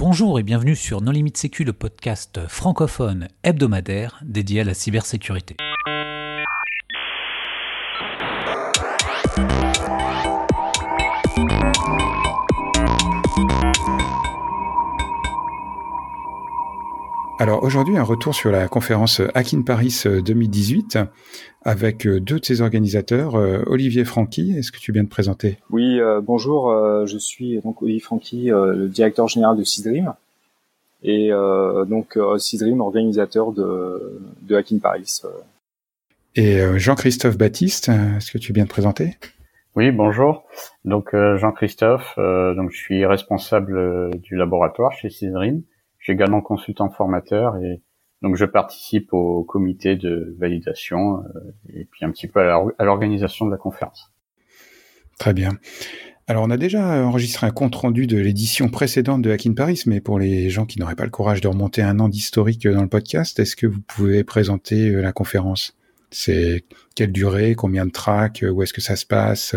Bonjour et bienvenue sur Non Limite Sécu, le podcast francophone hebdomadaire dédié à la cybersécurité. Alors aujourd'hui, un retour sur la conférence Hack Paris 2018 euh, avec euh, deux de ses organisateurs, euh, Olivier Franqui. Est-ce que tu viens de présenter? Oui, bonjour, je suis donc Olivier Franqui, le directeur général de Seedream et donc Seedream, organisateur de, de Hack Paris. Et Jean-Christophe Baptiste, est-ce que tu viens de présenter? Oui, bonjour. Donc Jean-Christophe, donc je suis responsable du laboratoire chez Seedream je suis également consultant formateur et donc je participe au comité de validation euh, et puis un petit peu à l'organisation de la conférence. Très bien. Alors on a déjà enregistré un compte rendu de l'édition précédente de Hacking Paris, mais pour les gens qui n'auraient pas le courage de remonter un an d'historique dans le podcast, est-ce que vous pouvez présenter euh, la conférence? C'est quelle durée, combien de tracks, où est-ce que ça se passe,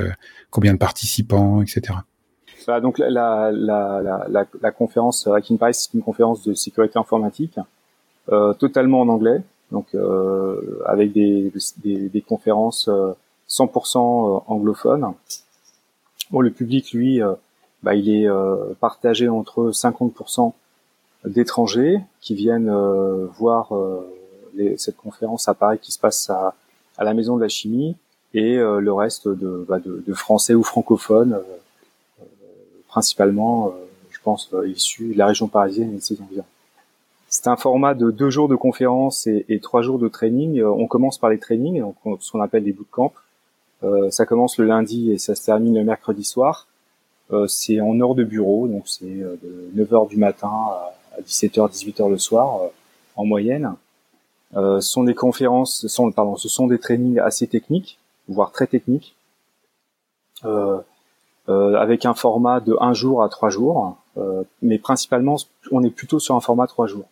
combien de participants, etc donc la, la, la, la, conférence Hacking Paris, c'est une conférence de sécurité informatique, euh, totalement en anglais, donc euh, avec des, des, des conférences 100% euh, anglophones. Bon, le public, lui, bah, il est partagé entre 50% d'étrangers qui viennent voir les, cette conférence à Paris qui se passe à, à la Maison de la Chimie et le reste de, bah, de, de, Français ou francophones principalement, euh, je pense, euh, issus de la région parisienne et de ses environs. C'est un format de deux jours de conférence et, trois jours de training. Euh, on commence par les trainings, donc ce qu'on appelle les bootcamps. Euh, ça commence le lundi et ça se termine le mercredi soir. Euh, c'est en heure de bureau, donc c'est de 9h du matin à 17h, 18h le soir en moyenne. Euh, ce sont des conférences, sont, pardon, ce sont des trainings assez techniques, voire très techniques. Euh, euh, avec un format de un jour à trois jours, euh, mais principalement on est plutôt sur un format trois jours.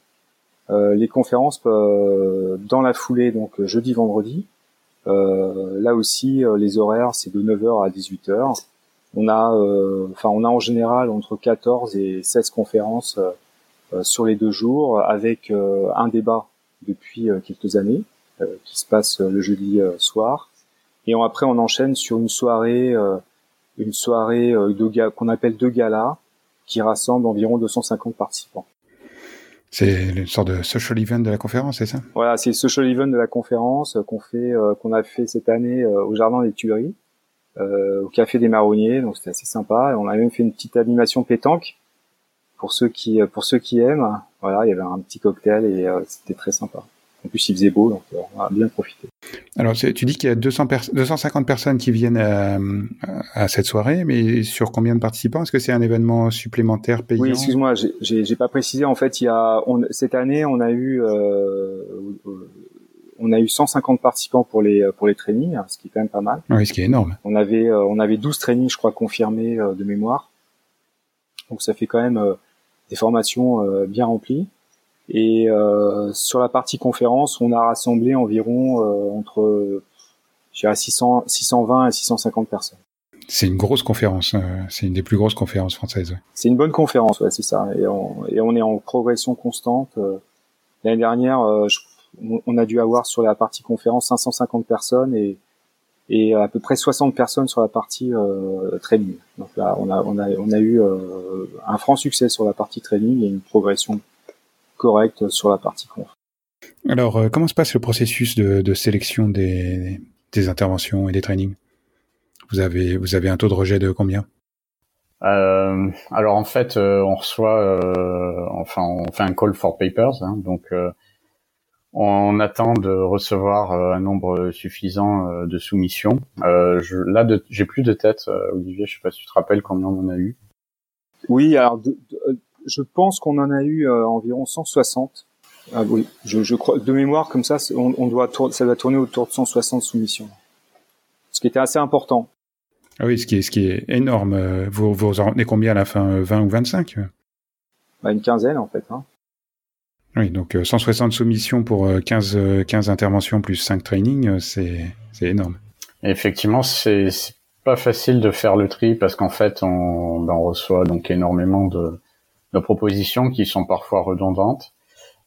Euh, les conférences dans la foulée, donc jeudi, vendredi. là aussi, les horaires c'est de 9h à 18h. On a, enfin, on a en général entre 14 et 16 conférences sur les deux jours, avec un débat depuis quelques années qui se passe le jeudi soir. Et après, on enchaîne sur une soirée une soirée euh, de qu'on appelle deux galas qui rassemble environ 250 participants. C'est une sorte de social event de la conférence, c'est ça? Voilà, c'est le social event de la conférence qu'on fait, euh, qu'on a fait cette année euh, au Jardin des Tuileries, au Café des Marronniers, donc c'était assez sympa. Et on a même fait une petite animation pétanque pour ceux qui, pour ceux qui aiment. Voilà, il y avait un petit cocktail et c'était très sympa. En plus, il faisait beau, donc on a bien profité. Alors, tu dis qu'il y a 200 250 personnes qui viennent à, cette soirée, mais sur combien de participants? Est-ce que c'est un événement supplémentaire payant? Oui, excuse-moi, j'ai pas précisé. En fait, il y a cette année, on a eu euh, on a eu 150 participants pour les pour les trainings, ce qui est quand même pas mal. Oui, ce qui est énorme. On avait euh, on avait 12 trainings, je crois, confirmés euh, de mémoire. Donc ça fait quand même des formations bien remplies. Et euh, sur la partie conférence, on a rassemblé environ euh, entre 600, 620 et 650 personnes. C'est une grosse conférence, euh, c'est une des plus grosses conférences françaises. C'est une bonne conférence, ouais, c'est ça. Et on, et on, est en progression constante. L'année dernière, on a dû avoir sur la partie conférence 550 personnes et, et à peu près 60 personnes sur la partie euh, training. Donc là, on a, on a, on a eu un franc succès sur la partie training et une progression correct sur la partie conf. Alors, euh, comment se passe le processus de, sélection des, interventions et des trainings? Vous avez, vous avez un taux de rejet de combien? Euh, alors en fait, euh, on reçoit, enfin, on fait un call for papers, hein, donc on attend de recevoir un nombre suffisant de soumissions. Je, là, j'ai plus de tête, Olivier. Je sais pas si tu te rappelles combien on en a eu. Oui, alors je pense qu'on en a eu euh, environ 160. Ah oui, je, je, crois de mémoire comme ça, on, on doit ça doit tourner autour de 160 soumissions, ce qui était assez important. Ah oui, ce qui est ce qui est énorme. Euh, vous vous en rendez combien à la fin, 20 ou 25 bah, Une quinzaine en fait. Hein. Oui, donc 160 euh, soumissions pour 15 15 interventions plus 5 trainings, c'est c'est énorme. effectivement, c'est pas facile de faire le tri parce qu'en fait, on, on reçoit donc énormément de nos propositions qui sont parfois redondantes.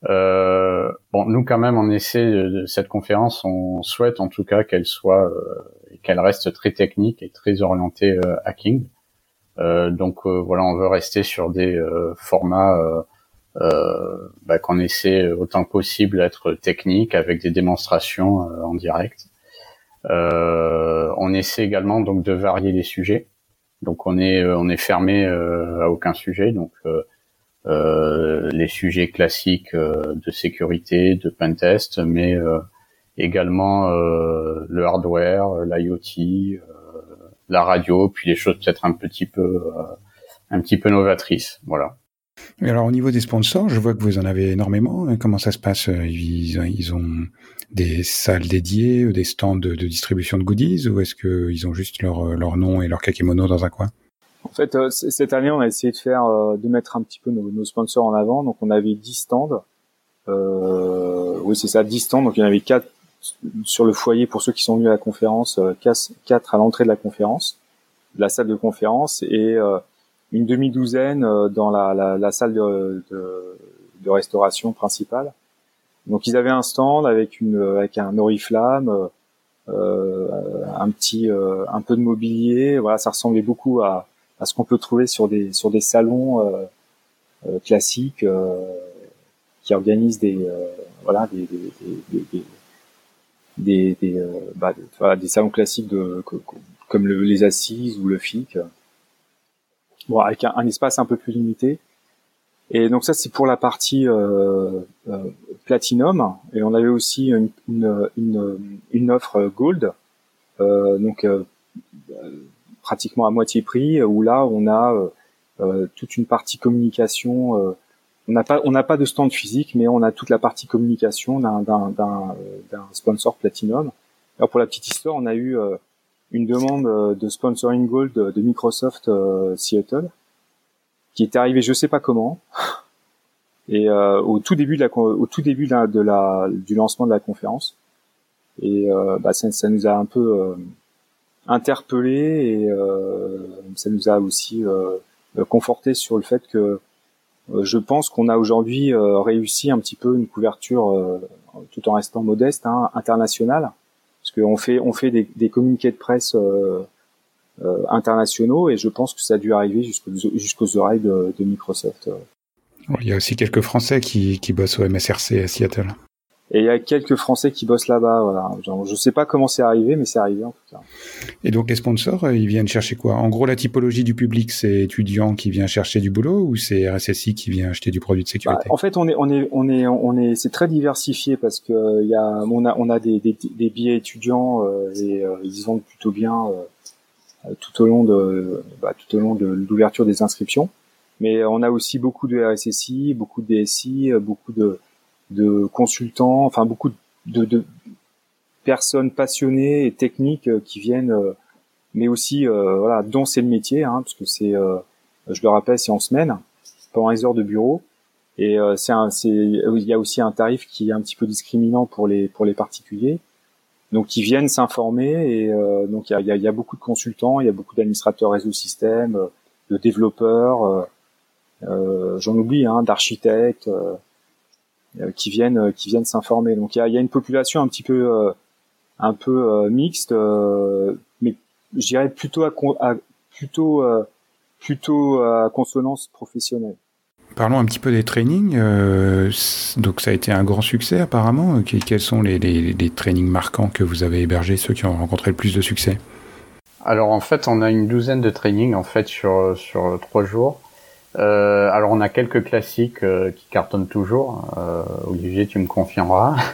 Euh, bon, nous quand même, on essaie de, cette conférence, on souhaite en tout cas qu'elle soit, euh, qu'elle reste très technique et très orientée euh, hacking. Euh, donc euh, voilà, on veut rester sur des formats bah, qu'on essaie autant que possible d'être technique avec des démonstrations en direct. on essaie également donc de varier les sujets. Donc on est on est fermé à aucun sujet. Donc euh, les sujets classiques euh, de sécurité, de pentest, mais euh, également le hardware, l'IoT, la radio, puis les choses peut-être un petit peu un petit peu novatrices. Voilà. Et alors au niveau des sponsors, je vois que vous en avez énormément. Comment ça se passe? Ils, ont des salles dédiées, des stands de, distribution de goodies, ou est-ce qu'ils ont juste leur, leur nom et leur kakémono dans un coin? En fait, euh, cette année, on a essayé de faire, euh, de mettre un petit peu nos, sponsors en avant. Donc, on avait 10 stands. Euh, oui, c'est ça, 10 stands. Donc, il y en avait 4 sur le foyer pour ceux qui sont venus à la conférence, 4 à l'entrée de la conférence, de la salle de conférence, et une demi-douzaine dans la, salle de, restauration principale. Donc, ils avaient un stand avec une avec un oriflamme, un petit, un peu de mobilier. Voilà, ça ressemblait beaucoup à à ce qu'on peut trouver sur des sur des salons euh, euh, classiques euh, qui organisent des voilà des des, des, des, des, bah, voilà, des salons classiques de, comme le, les assises ou le FIC. Bon, avec un, espace un peu plus limité. Et donc ça, c'est pour la partie euh, platinum. Et on avait aussi une, une, une, une offre gold. Donc pratiquement à moitié prix, où là on a euh, euh, toute une partie communication. Euh, on n'a pas on n'a pas de stand physique, mais on a toute la partie communication d'un d'un sponsor platinum. Alors pour la petite histoire, on a eu une demande de sponsoring gold de Microsoft Seattle qui est arrivée je sais pas comment et au tout début de la au tout début de la, du lancement de la conférence et bah, ça, ça, nous a un peu interpellé et euh, ça nous a aussi euh, conforté sur le fait que euh, je pense qu'on a aujourd'hui réussi un petit peu une couverture tout en restant modeste hein, internationale parce qu'on fait on fait des, des communiqués de presse internationaux et je pense que ça a dû arriver jusqu'aux oreilles de, de Microsoft. Il y a aussi quelques Français qui, qui bossent au MSRC à Seattle. Et il y a quelques Français qui bossent là-bas. Voilà. Genre, je sais pas comment c'est arrivé, mais c'est arrivé en tout cas. Et donc les sponsors, euh, ils viennent chercher quoi? En gros, la typologie du public, c'est étudiant qui vient chercher du boulot ou c'est RSSI qui vient acheter du produit de sécurité? Bah, En fait, on est, on est, on est, on est, c'est très diversifié parce que il y a, on a, on a des, des, des billets étudiants euh, et euh, ils vendent plutôt bien tout au long de, bah, tout au long de l'ouverture des inscriptions. Mais on a aussi beaucoup de RSSI, beaucoup de DSI, beaucoup de de consultants, enfin beaucoup de, de personnes passionnées et techniques euh, qui viennent, euh, mais aussi euh, voilà, dont c'est le métier, hein, parce que c'est, je le rappelle, c'est en semaine, pendant les heures de bureau, et c'est il y a aussi un tarif qui est un petit peu discriminant pour les pour les particuliers, donc ils viennent s'informer et donc il y a, y a, beaucoup de consultants, il y a beaucoup d'administrateurs réseau système, de développeurs, j'en oublie, hein, d'architectes. Euh, qui viennent euh, qui viennent s'informer. Donc il y a, y a, une population un petit peu euh, un peu mixte, mais je dirais plutôt à, à plutôt plutôt à consonance professionnelle. Parlons un petit peu des trainings. Euh, donc ça a été un grand succès apparemment. Quels sont les, les, les, trainings marquants que vous avez hébergés, ceux qui ont rencontré le plus de succès? Alors en fait, on a une douzaine de trainings en fait sur sur trois jours. Euh, alors on a quelques classiques euh, qui cartonnent toujours. Euh, Olivier, tu me confirmeras.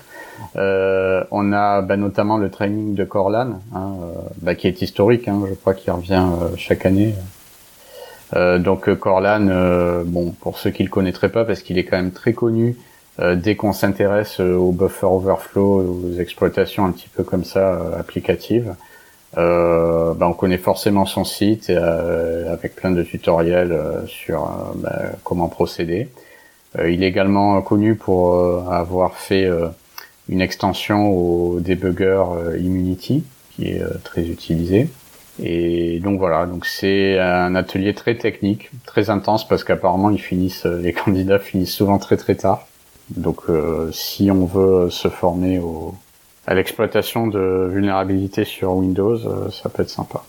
Euh, on a bah, notamment le training de Corlan, hein, bah, qui est historique. Hein, je crois qu'il revient chaque année. donc Corlan, bon pour ceux qui le connaîtraient pas, parce qu'il est quand même très connu. dès qu'on s'intéresse au buffer overflow, aux exploitations un petit peu comme ça applicatives, euh, ben on connaît forcément son site euh, avec plein de tutoriels euh, sur euh, ben, comment procéder. il est également connu pour avoir fait une extension au debugger Immunity qui est très utilisé. Et donc voilà, donc c'est un atelier très technique, très intense parce qu'apparemment ils finissent, les candidats finissent souvent très très tard. Donc si on veut se former au, à l'exploitation de vulnérabilité sur Windows, ça peut être sympa.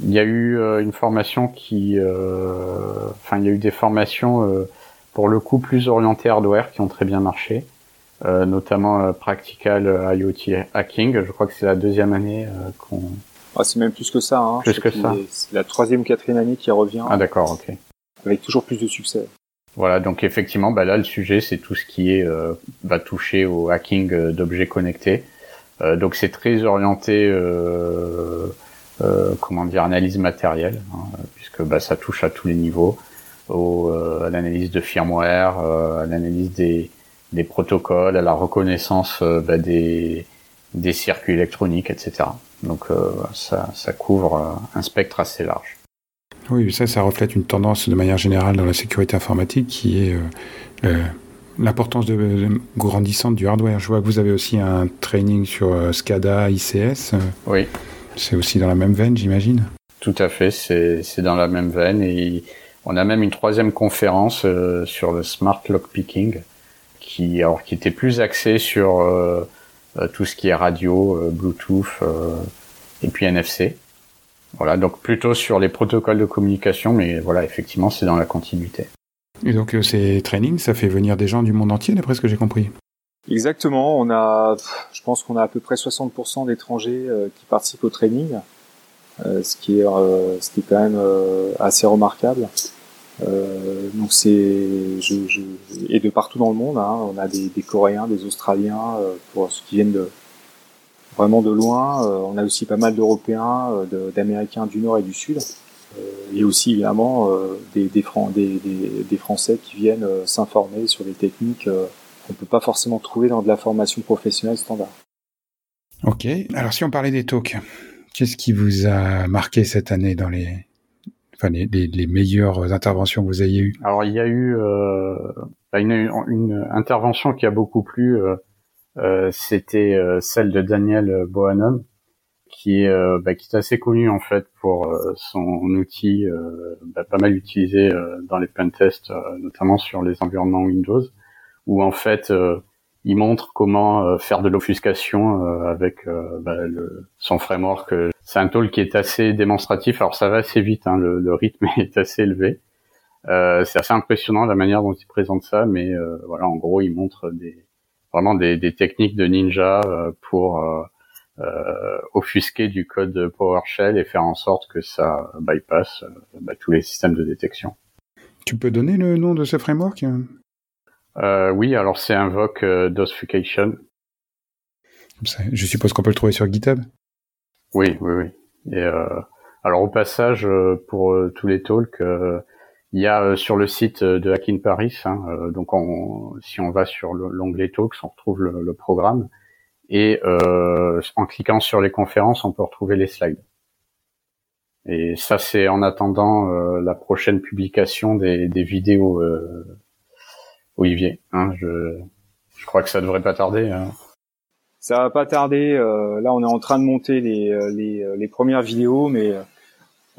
Il y a eu une formation qui, enfin il y a eu des formations pour le coup plus orienté hardware qui ont très bien marché, euh, notamment euh, Practical euh, IoT Hacking. Je crois que c'est la deuxième année qu'on. Ah, c'est même plus que ça. Hein. Plus que ça. C'est la troisième ou quatrième année qui revient. Ah d'accord, ok. Avec toujours plus de succès. Voilà, donc effectivement, bah là le sujet c'est tout ce qui est euh, va toucher au hacking d'objets connectés. Euh, donc c'est très orienté, euh, comment dire, analyse matérielle, hein, puisque bah, ça touche à tous les niveaux au, euh, à l'analyse de firmware, euh, à l'analyse des, des protocoles, à la reconnaissance euh, bah, des, des circuits électroniques, etc. Donc ça, ça couvre un spectre assez large. Oui, ça, ça reflète une tendance de manière générale dans la sécurité informatique qui est euh, l'importance de, grandissante du hardware. Je vois que vous avez aussi un training sur SCADA, ICS. Oui. C'est aussi dans la même veine, j'imagine. Tout à fait, c'est dans la même veine et on a même une troisième conférence euh, sur le smart lockpicking, qui alors qui était plus axée sur euh, euh, tout ce qui est radio, Bluetooth et puis NFC. Voilà, donc plutôt sur les protocoles de communication, mais voilà, effectivement, c'est dans la continuité. Et donc ces trainings, ça fait venir des gens du monde entier, d'après ce que j'ai compris. Exactement, on a, je pense qu'on a à peu près 60% d'étrangers qui participent au training, ce qui est, ce qui est quand même assez remarquable. Euh, donc c'est et de partout dans le monde. Hein, on a des, Coréens, des Australiens euh, pour ceux qui viennent de vraiment de loin. Euh, on a aussi pas mal d'Européens, euh, d'Américains du Nord et du Sud. Et aussi évidemment des, des, des, des, Français qui viennent s'informer sur des techniques qu'on peut pas forcément trouver dans de la formation professionnelle standard. Ok. Alors si on parlait des talks, qu'est-ce qui vous a marqué cette année dans les enfin les, les, meilleures interventions que vous ayez eues? Alors il y a eu euh, bah, une, une, intervention qui a beaucoup plu, euh, euh, c'était euh, celle de Daniel Bohannon, qui est, euh, bah, qui est assez connu en fait pour euh, son outil bah, pas mal utilisé dans les pentests, notamment sur les environnements Windows, où en fait il montre comment faire de l'offuscation avec bah, le, son framework c'est un talk qui est assez démonstratif. Alors ça va assez vite, hein, le, rythme est assez élevé. Euh, c'est assez impressionnant la manière dont il présente ça, mais euh, voilà, en gros, il montre des, vraiment des, techniques de ninja euh, pour offusquer du code PowerShell et faire en sorte que ça bypasse bah, tous les systèmes de détection. Tu peux donner le nom de ce framework Oui, alors c'est Invoke Dosification. Je suppose qu'on peut le trouver sur GitHub oui, oui, oui. Et euh, alors au passage, euh, pour euh, tous les talks, il y a sur le site de Hacking Paris, hein, donc si on va sur l'onglet Talks, on retrouve le, programme. Et en cliquant sur les conférences, on peut retrouver les slides. Et ça, c'est en attendant la prochaine publication des, vidéos, Olivier. Hein, je, je crois que ça devrait pas tarder. Hein. Ça va pas tarder. Euh, là, on est en train de monter les, euh, les, euh, les premières vidéos, mais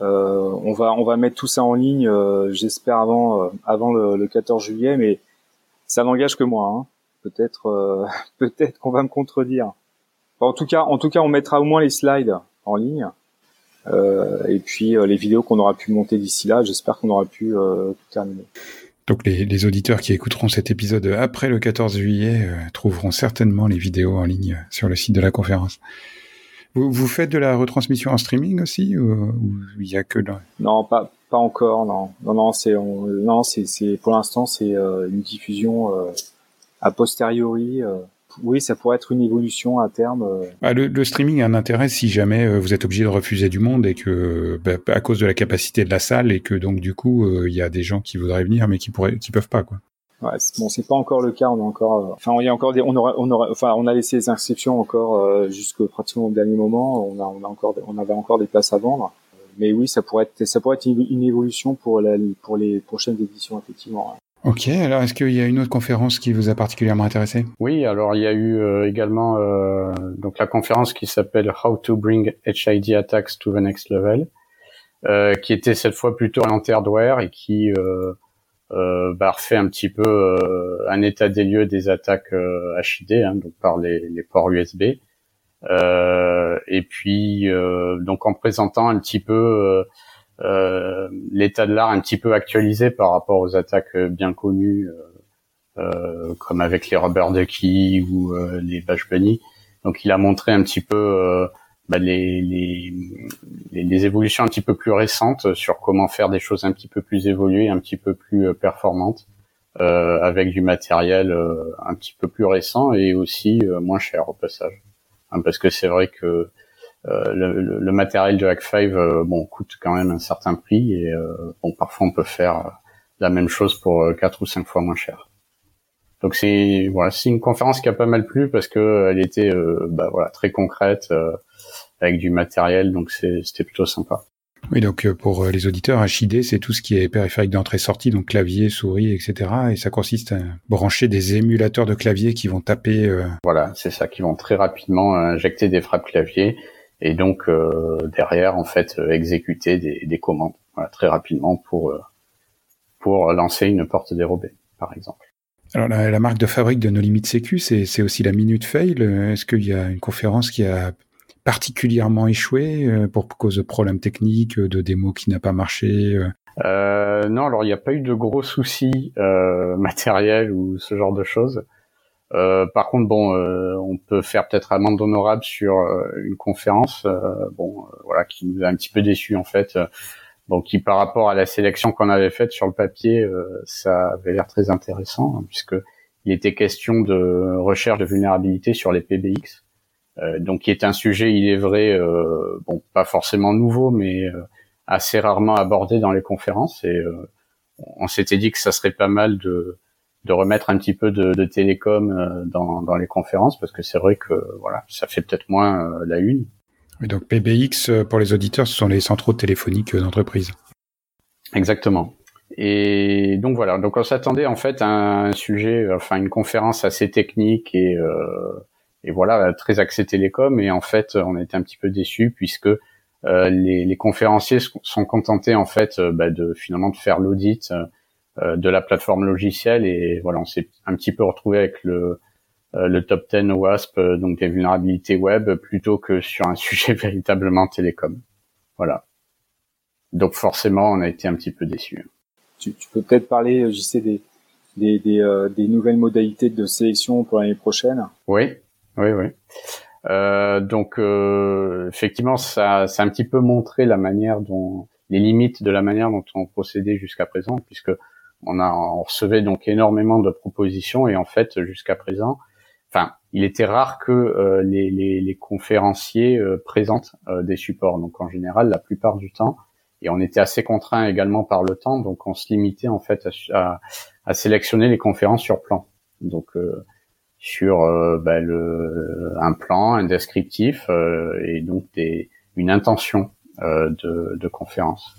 euh, on va on va mettre tout ça en ligne. J'espère avant avant le, le, 14 juillet, mais ça n'engage que moi. Hein. Peut-être peut-être qu'on va me contredire. en tout cas, en tout cas, on mettra au moins les slides en ligne. et puis les vidéos qu'on aura pu monter d'ici là, j'espère qu'on aura pu tout terminer. Donc les, auditeurs qui écouteront cet épisode après le 14 juillet euh, trouveront certainement les vidéos en ligne sur le site de la conférence. Vous, vous faites de la retransmission en streaming aussi ou il y a que Non, pas pas encore. Non, non, non, c'est non, c'est pour l'instant c'est euh, une diffusion euh, a posteriori oui, ça pourrait être une évolution à terme. Euh. Ah, le, streaming a un intérêt si jamais euh, vous êtes obligé de refuser du monde et que bah, à cause de la capacité de la salle et que donc du coup euh, il y a des gens qui voudraient venir mais qui pourraient, qui peuvent pas quoi. Ouais, bon, c'est pas encore le cas. On a encore, enfin, il y a encore des, on aura, on aura, enfin, on a laissé les inscriptions encore jusqu'au pratiquement au dernier moment. On a, on a encore, on avait encore des places à vendre. Mais oui, ça pourrait être, ça pourrait être une, évolution pour la, pour les prochaines éditions effectivement. Ok, alors est-ce qu'il y a une autre conférence qui vous a particulièrement intéressé? Oui, alors il y a eu euh, également euh, donc la conférence qui s'appelle How to Bring HID Attacks to the Next Level, euh, qui était cette fois plutôt orientée hardware et qui bah, refait un petit peu un état des lieux des attaques HID, hein, donc par les, les ports USB, et puis donc en présentant un petit peu euh, l'état de l'art un petit peu actualisé par rapport aux attaques euh, bien connues, euh, comme avec les Rubber Ducky ou les Bash Bunny. Donc il a montré un petit peu bah, les, les, les, évolutions un petit peu plus récentes sur comment faire des choses un petit peu plus évoluées, un petit peu plus performantes, euh, avec du matériel un petit peu plus récent et aussi moins cher au passage. Hein, parce que c'est vrai que euh, le, le, matériel de Hack5 euh, bon coûte quand même un certain prix et euh, bon parfois on peut faire la même chose pour quatre ou cinq fois moins cher. Donc c'est voilà, c'est une conférence qui a pas mal plu parce que elle était bah, voilà très concrète avec du matériel, donc c'était plutôt sympa. Oui, donc pour les auditeurs, HID, c'est tout ce qui est périphérique d'entrée-sortie, donc clavier, souris, etc. Et ça consiste à brancher des émulateurs de clavier qui vont taper. Voilà, c'est ça, qui vont très rapidement injecter des frappes clavier et donc euh, derrière en fait euh, exécuter des, des commandes voilà, très rapidement pour euh, pour lancer une porte dérobée par exemple. Alors la, la marque de fabrique de No Limit Sécu, c'est aussi la Minute Fail. Est-ce qu'il y a une conférence qui a particulièrement échoué pour cause de problèmes techniques, de démos qui n'a pas marché euh, Non, alors il n'y a pas eu de gros soucis euh, matériels ou ce genre de choses. Euh, par contre, bon, euh, on peut faire peut-être amende honorable sur euh, une conférence, bon, voilà, qui nous a un petit peu déçu en fait. bon, qui par rapport à la sélection qu'on avait faite sur le papier, ça avait l'air très intéressant, hein, puisque il était question de recherche de vulnérabilité sur les PBX, donc qui est un sujet, il est vrai, bon, pas forcément nouveau, mais assez rarement abordé dans les conférences. Et on s'était dit que ça serait pas mal de de remettre un petit peu de, de télécom euh, dans, dans les conférences parce que c'est vrai que voilà ça fait peut-être moins euh, la une. Et donc PBX euh, pour les auditeurs, ce sont les centraux téléphoniques d'entreprise. Exactement. Et donc voilà, donc on s'attendait en fait à un sujet, enfin une conférence assez technique et, euh, et voilà très axée télécom. Et en fait, on a été un petit peu déçus puisque euh, les, les, conférenciers sont contentés en fait bah, de finalement de faire l'audit de la plateforme logicielle et voilà, on s'est un petit peu retrouvé avec le euh, le top 10 WASP, euh, donc des vulnérabilités web, plutôt que sur un sujet véritablement télécom. Voilà. Donc forcément, on a été un petit peu déçus. Tu, tu peux peut-être parler, je sais, des, des, des, des, nouvelles modalités de sélection pour l'année prochaine? Oui, oui, oui. Euh, donc euh, effectivement, ça, ça a un petit peu montré la manière dont les limites de la manière dont on procédait jusqu'à présent, puisque on a on recevait donc énormément de propositions et en fait jusqu'à présent, enfin il était rare que euh, les, les, les, conférenciers euh, présentent euh, des supports. Donc en général, la plupart du temps, et on était assez contraint également par le temps, donc on se limitait en fait à, à, sélectionner les conférences sur plan. Donc sur bah, le, un plan, un descriptif et donc des, une intention de, de conférence.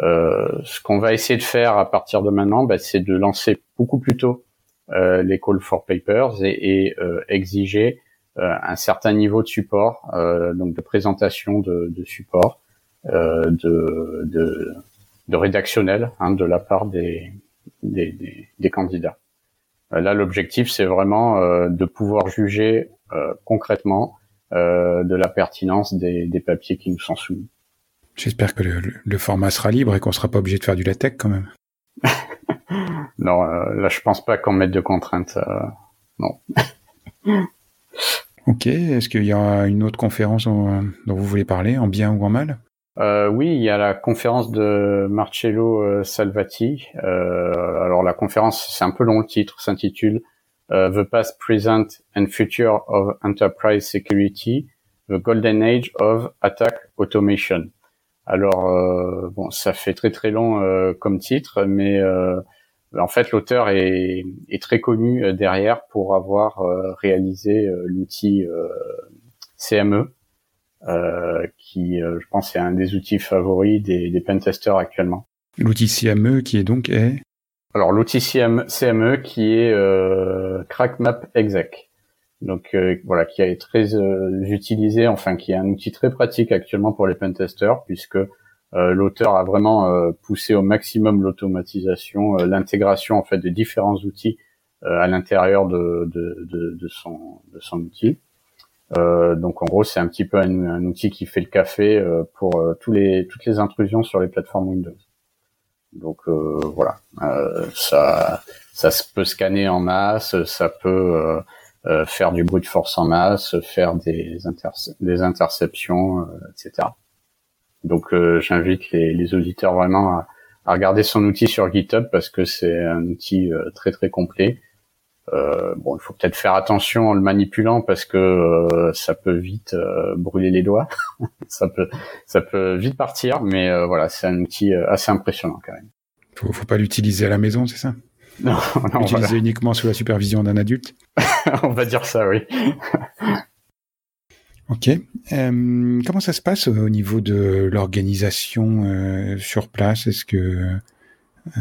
Euh, ce qu'on va essayer de faire à partir de maintenant, bah, c'est de lancer beaucoup plus tôt euh, les call for papers et, et euh, exiger un certain niveau de support, donc de présentation de, de support, de, de, de, rédactionnel hein, de la part des, des, des, des candidats. Là, l'objectif, c'est vraiment de pouvoir juger concrètement de la pertinence des, des papiers qui nous sont soumis. J'espère que le, format sera libre et qu'on sera pas obligé de faire du latex quand même. non, euh, là je pense pas qu'on mette de contraintes. Euh, non. ok. Est-ce qu'il y a une autre conférence dont, vous voulez parler, en bien ou en mal? Euh, Oui, il y a la conférence de Marcello Salvati. alors la conférence, c'est un peu long le titre, s'intitule The Past, Present and Future of Enterprise Security, The Golden Age of Attack Automation. Alors euh, bon, ça fait très très long euh, comme titre, mais euh, en fait l'auteur est, est, très connu derrière pour avoir réalisé l'outil CME, qui je pense est un des outils favoris des, des pentesters actuellement. L'outil CME qui est donc est? Alors l'outil CME qui est euh, CrackMap Exec. Donc euh, voilà, qui est très euh, utilisé, enfin qui est un outil très pratique actuellement pour les pentesters, puisque euh, l'auteur a vraiment poussé au maximum l'automatisation, l'intégration en fait des différents outils à l'intérieur de, de, de, de, son, de son outil. donc en gros, c'est un petit peu un, un, outil qui fait le café pour tous les, toutes les intrusions sur les plateformes Windows. Donc voilà, ça, ça peut scanner en masse, ça peut euh, faire du brute force en masse, faire des, des interceptions, euh, etc. Donc euh, j'invite les, les, auditeurs vraiment à, à, regarder son outil sur GitHub parce que c'est un outil très très complet. Euh, bon, il faut peut-être faire attention en le manipulant parce que ça peut vite brûler les doigts. ça peut, ça peut vite partir, mais voilà, c'est un outil assez impressionnant quand même. Faut, faut pas l'utiliser à la maison, c'est ça? Non, non. Utiliser uniquement sous la supervision d'un adulte. On va dire ça, oui. ok. Euh, comment ça se passe au niveau de l'organisation euh, sur place? Est-ce que euh,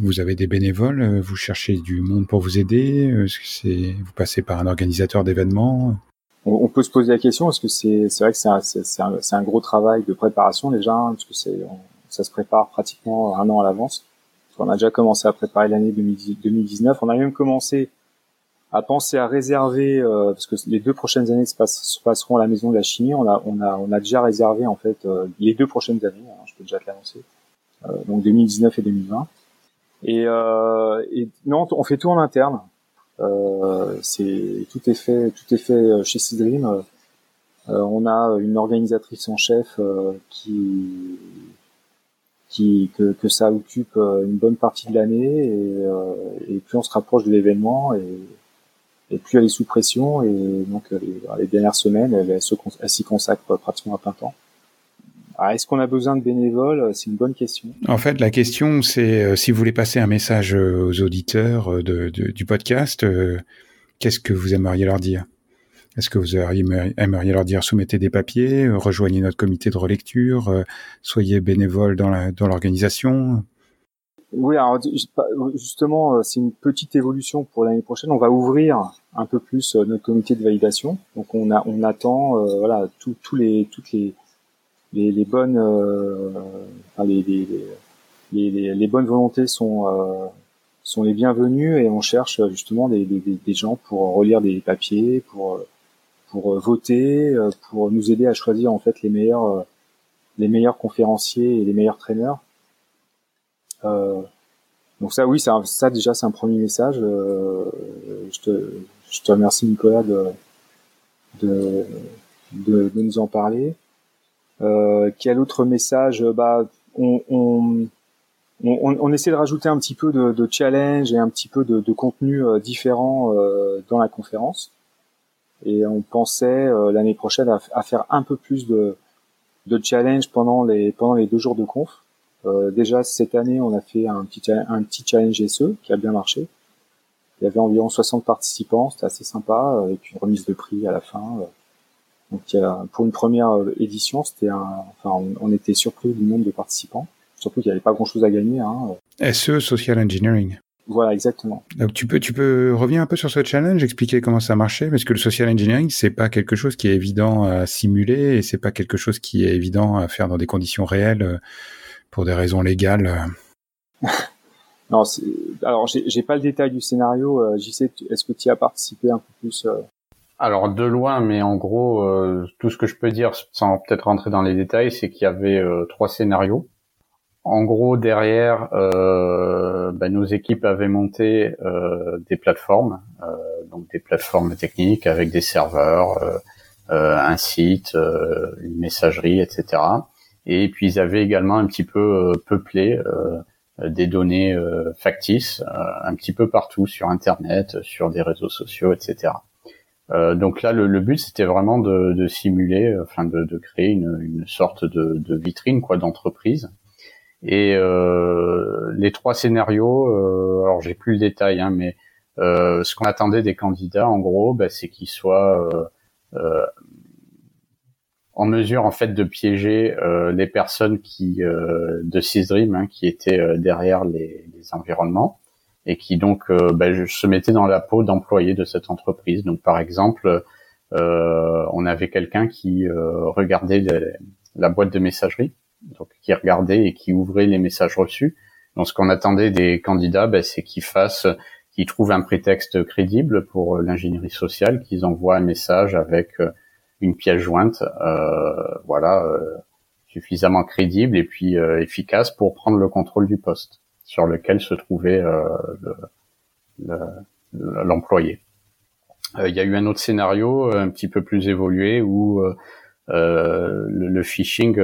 vous avez des bénévoles? Vous cherchez du monde pour vous aider? Est-ce que c'est vous passez par un organisateur d'événements? On, peut se poser la question parce que c'est vrai que c'est un, un, un, gros travail de préparation déjà, hein, parce que ça se prépare pratiquement un an à l'avance. On a déjà commencé à préparer l'année 2019. On a même commencé à penser à réserver, euh, parce que les deux prochaines années se, passeront à la maison de la chimie. On a, on a, on a déjà réservé en fait euh, les deux prochaines années. Hein, je peux déjà te l'annoncer. Euh, donc 2019 et 2020. Et, et, non, on fait tout en interne. c'est tout est fait, tout est fait chez Sidream. on a une organisatrice en chef qui que, ça occupe une bonne partie de l'année et, euh, et plus on se rapproche de l'événement et, plus elle est sous pression et donc euh, les, dernières semaines elle, elle s'y consacre pratiquement à plein temps. Est-ce qu'on a besoin de bénévoles? C'est une bonne question. En fait, la question, c'est euh, si vous voulez passer un message euh, aux auditeurs du podcast, qu'est-ce que vous aimeriez leur dire? Est-ce que vous aimeriez leur dire soumettez des papiers, rejoignez notre comité de relecture, soyez bénévole dans l'organisation? Oui, alors justement, euh, c'est une petite évolution pour l'année prochaine. On va ouvrir un peu plus euh, notre comité de validation. Donc on a, on attend, euh, voilà, tous les, toutes les, les, bonnes, les, les, bonnes volontés sont, sont les bienvenues et on cherche justement des, des, des gens pour relire des papiers, pour, pour voter, pour nous aider à choisir en fait les meilleurs, les meilleurs conférenciers et les meilleurs traîneurs. Euh, donc ça, oui, ça, ça déjà, c'est un premier message. Euh, je, te, je te remercie Nicolas de, de, de, nous en parler. Euh, quel autre message? Bah, on, on, on, on, essaie de rajouter un petit peu de, de challenge et un petit peu de, de contenu euh, différent euh, dans la conférence. Et on pensait euh, l'année prochaine à, à, faire un peu plus de, de challenge pendant les pendant les deux jours de conf. Euh, déjà cette année, on a fait un petit un petit challenge SE qui a bien marché. Il y avait environ 60 participants, c'était assez sympa, euh, et puis une remise de prix à la fin. Euh. Donc pour une première édition, c'était un, enfin on, était surpris du nombre de participants, surtout qu'il n'y avait pas grand chose à gagner. Hein. SE Social Engineering. Voilà, exactement. Donc tu peux tu peux revenir un peu sur ce challenge, expliquer comment ça marchait, parce que le social engineering c'est pas quelque chose qui est évident à simuler et c'est pas quelque chose qui est évident à faire dans des conditions réelles pour des raisons légales Non, alors j'ai pas le détail du scénario. Euh, J'y sais, est-ce que tu as participé un peu plus euh? Alors de loin, mais en gros, euh, tout ce que je peux dire, sans peut-être rentrer dans les détails, c'est qu'il y avait trois scénarios. En gros, derrière, ben, nos équipes avaient monté des plateformes, donc des plateformes techniques avec des serveurs, un site, une messagerie, etc. Et puis ils avaient également un petit peu euh, peuplé euh, des données euh, factices un petit peu partout sur Internet, sur des réseaux sociaux, etc. donc là, le, but c'était vraiment de, simuler, enfin de, créer une, une, sorte de, de, vitrine quoi d'entreprise. Et euh, les trois scénarios, euh, alors j'ai plus le détail, hein, mais euh, ce qu'on attendait des candidats, en gros, bah, c'est qu'ils soient en mesure en fait de piéger euh, les personnes qui euh, de Sysdream hein, qui étaient euh, derrière les, les, environnements. et qui donc ben, se mettait dans la peau d'employé de cette entreprise. Donc par exemple, on avait quelqu'un qui regardait la boîte de messagerie, donc qui regardait et qui ouvrait les messages reçus. Donc ce qu'on attendait des candidats, ben, c'est qu'ils fassent qui trouvent un prétexte crédible pour euh, l'ingénierie sociale, qu'ils envoient un message avec euh, une pièce jointe, euh, voilà, euh, suffisamment crédible et puis efficace pour prendre le contrôle du poste sur lequel se trouvait l'employé. Il y a eu un autre scénario un petit peu plus évolué où le, le, phishing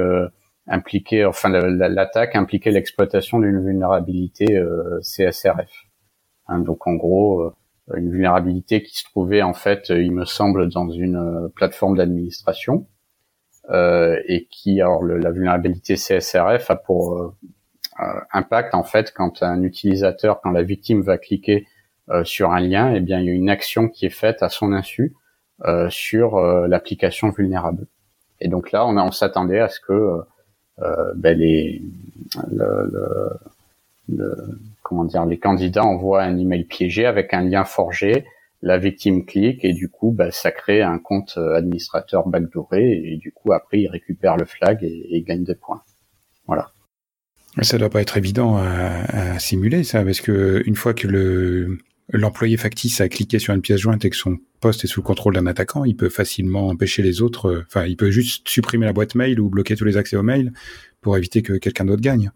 impliquait, enfin l'attaque impliquait l'exploitation d'une vulnérabilité CSRF. Hein, donc en gros, euh, une vulnérabilité qui se trouvait en fait, il me semble, dans une euh, plateforme d'administration euh, et qui, alors la vulnérabilité CSRF a pour impact en fait quand un utilisateur, quand la victime va cliquer sur un lien, eh bien il y a une action qui est faite à son insu sur l'application vulnérable. Et donc là, on, on s'attendait à ce que ben les, le, le, comment dire, les candidats envoient un email piégé avec un lien forgé, la victime clique et du coup, bah, ça crée un compte euh, administrateur backdooré et du coup, après, il récupère le flag et, il gagne des points. Voilà. Ça doit pas être évident à, simuler ça, parce que une fois que le l'employé factice a cliqué sur une pièce jointe et que son poste est sous le contrôle d'un attaquant, il peut facilement empêcher les autres. Euh, enfin, il peut juste supprimer la boîte mail ou bloquer tous les accès aux mails pour éviter que quelqu'un d'autre gagne.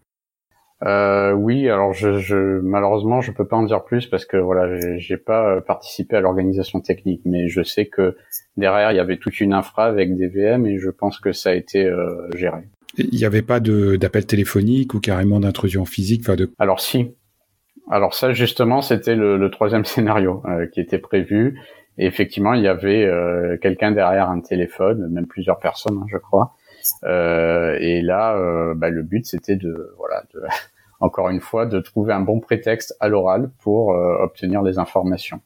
Euh, oui, alors je, je, malheureusement je peux pas en dire plus parce que voilà, j'ai pas euh, participé à l'organisation technique, mais je sais que derrière il y avait toute une infra avec des VM et je pense que ça a été euh, géré. Il n'y avait pas d'appel téléphonique ou carrément d'intrusion physique, enfin de. Alors si. Alors ça justement c'était le, le, troisième scénario euh, qui était prévu. Et effectivement il y avait euh, quelqu'un derrière un téléphone, même plusieurs personnes, hein, je crois. Euh, et là, euh, bah, le but c'était de, voilà, de, encore une fois, de trouver un bon prétexte à l'oral pour euh, obtenir les informations.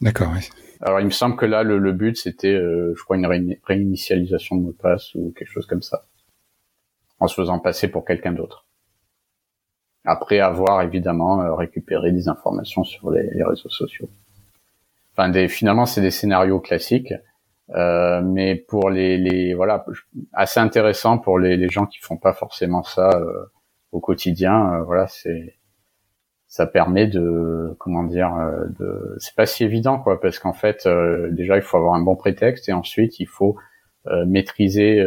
D'accord. Oui. Alors il me semble que là le, le but c'était, je crois, une réinitialisation de mot de passe ou quelque chose comme ça, en se faisant passer pour quelqu'un d'autre. Après avoir évidemment récupéré des informations sur les, réseaux sociaux. Enfin, des, finalement, c'est des scénarios classiques euh, mais pour les, les, voilà assez intéressant pour les, les, gens qui font pas forcément ça euh, au quotidien euh, voilà c'est ça permet de comment dire de c'est pas si évident quoi parce qu'en fait déjà il faut avoir un bon prétexte et ensuite il faut maîtriser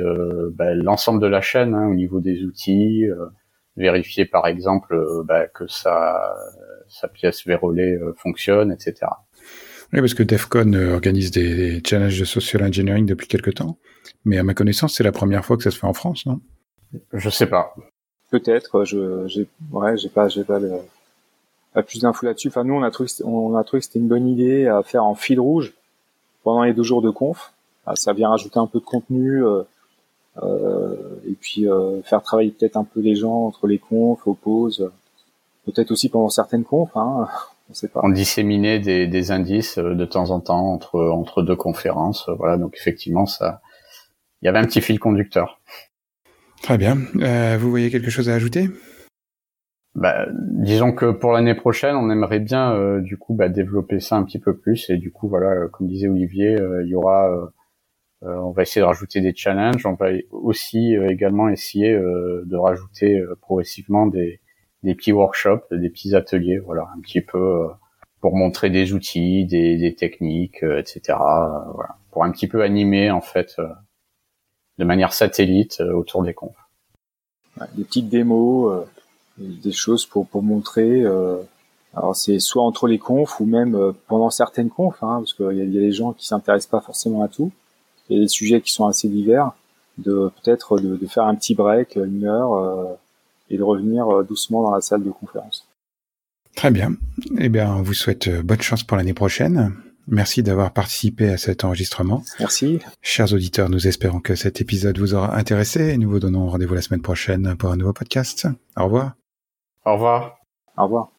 bah, l'ensemble de la chaîne hein, au niveau des outils vérifier par exemple bah, que sa sa pièce vérolée fonctionne etc oui, parce que DEFCON euh, organise des, challenges de social engineering depuis quelques temps, mais à ma connaissance, c'est la première fois que ça se fait en France, non? Je sais pas. Peut-être. Je, j'ai, ouais, j'ai pas, j'ai pas le, pas plus d'infos là-dessus. Enfin, nous, on a trouvé, on a trouvé que c'était une bonne idée à faire en fil rouge pendant les deux jours de conf. Ah, ça vient rajouter un peu de contenu. Euh, euh, et puis euh, faire travailler peut-être un peu les gens entre les confs, aux pauses, peut-être aussi pendant certaines confs. Hein on disséminait des, indices euh, de temps en temps entre entre deux conférences. Euh, voilà, donc effectivement, ça, il y avait un petit fil conducteur. Très bien. Euh, vous voyez quelque chose à ajouter? Bah, disons que pour l'année prochaine, on aimerait bien du coup bah, développer ça un petit peu plus et du coup voilà, comme disait Olivier, il y aura, on va essayer de rajouter des challenges, on va aussi également essayer de rajouter progressivement des, des petits workshops, des petits ateliers, voilà, un petit peu euh, pour montrer des outils, des, des techniques, euh, etc. Euh, voilà, pour un petit peu animer en fait de manière satellite autour des confs. des petites démos, des choses pour pour montrer. alors c'est soit entre les confs ou même pendant certaines confs, hein, parce qu'il y a des gens qui s'intéressent pas forcément à tout. Il y a des sujets qui sont assez divers. De peut-être de, de, faire un petit break, une heure et de revenir euh, doucement dans la salle de conférence. Très bien. Eh bien, on vous souhaite euh, bonne chance pour l'année prochaine. Merci d'avoir participé à cet enregistrement. Merci. Chers auditeurs, nous espérons que cet épisode vous aura intéressé et nous vous donnons rendez-vous la semaine prochaine pour un nouveau podcast. Au revoir. Au revoir. Au revoir.